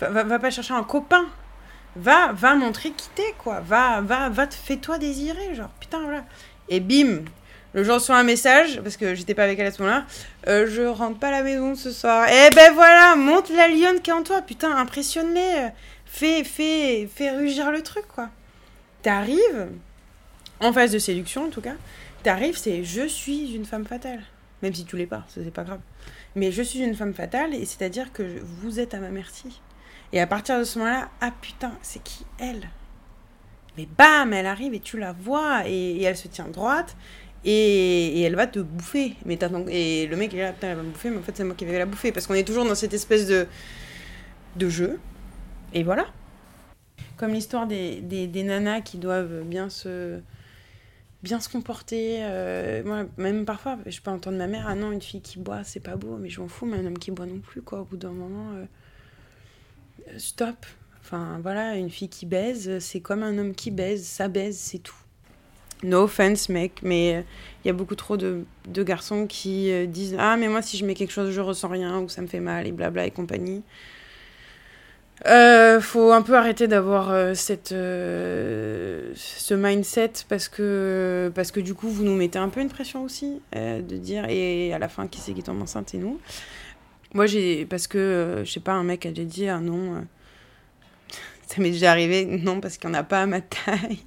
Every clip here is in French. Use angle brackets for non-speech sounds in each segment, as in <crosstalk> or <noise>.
Va, pas chercher un copain. Va, va montrer qui t'es, quoi. Va, va, va, fais-toi désirer, genre, putain, voilà. Et bim, le jour reçois un message, parce que j'étais pas avec elle à ce moment-là, euh, je rentre pas à la maison ce soir. Et ben voilà, monte la lionne qui est en toi, putain, impressionne-les. Fais, fais, fais rugir le truc, quoi. T'arrives, en phase de séduction en tout cas, t'arrives, c'est je suis une femme fatale. Même si tu l'es pas, c'est pas grave. Mais je suis une femme fatale, et c'est-à-dire que vous êtes à ma merci. Et à partir de ce moment-là, ah putain, c'est qui elle? Mais bam, elle arrive et tu la vois, et, elle se tient droite, et, et, elle va te bouffer. Mais et le mec il est là, putain, elle va me bouffer, mais en fait c'est moi qui vais la bouffer. Parce qu'on est toujours dans cette espèce de, de jeu. Et voilà. Comme l'histoire des, des, des, nanas qui doivent bien se, bien se comporter. Euh, moi, même parfois, je peux entendre ma mère, ah non, une fille qui boit, c'est pas beau, mais je m'en fous, mais un homme qui boit non plus, quoi. Au bout d'un moment, euh, stop. Enfin, voilà, une fille qui baise, c'est comme un homme qui baise, ça baise, c'est tout. No offense, mec, mais il euh, y a beaucoup trop de, garçons qui euh, disent Ah, mais moi, si je mets quelque chose, je ressens rien, ou ça me fait mal, et blabla et compagnie. Euh, faut un peu arrêter d'avoir euh, cette ce mindset parce que parce que du coup vous nous mettez un peu une pression aussi de dire et à la fin qui c'est qui tombe enceinte c'est nous moi j'ai parce que je sais pas un mec a déjà dit ah non <laughs> ça m'est déjà arrivé non parce qu'il n'y en a pas à ma taille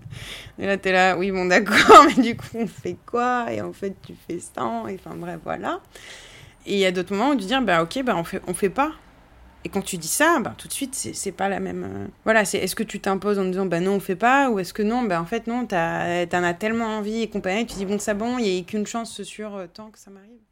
<laughs> et là t'es là oui bon d'accord <laughs> mais du coup on fait quoi? Et en fait tu fais ça et enfin bref voilà et il y a d'autres moments où tu dis bah ok bah on fait on fait pas et quand tu dis ça, bah, tout de suite, c'est pas la même. Euh... Voilà, c'est est-ce que tu t'imposes en disant bah non, on fait pas, ou est-ce que non, bah en fait non, t'en as tellement envie et compagnie, tu dis bon, ça bon, il n'y a qu'une chance sur euh, tant que ça m'arrive.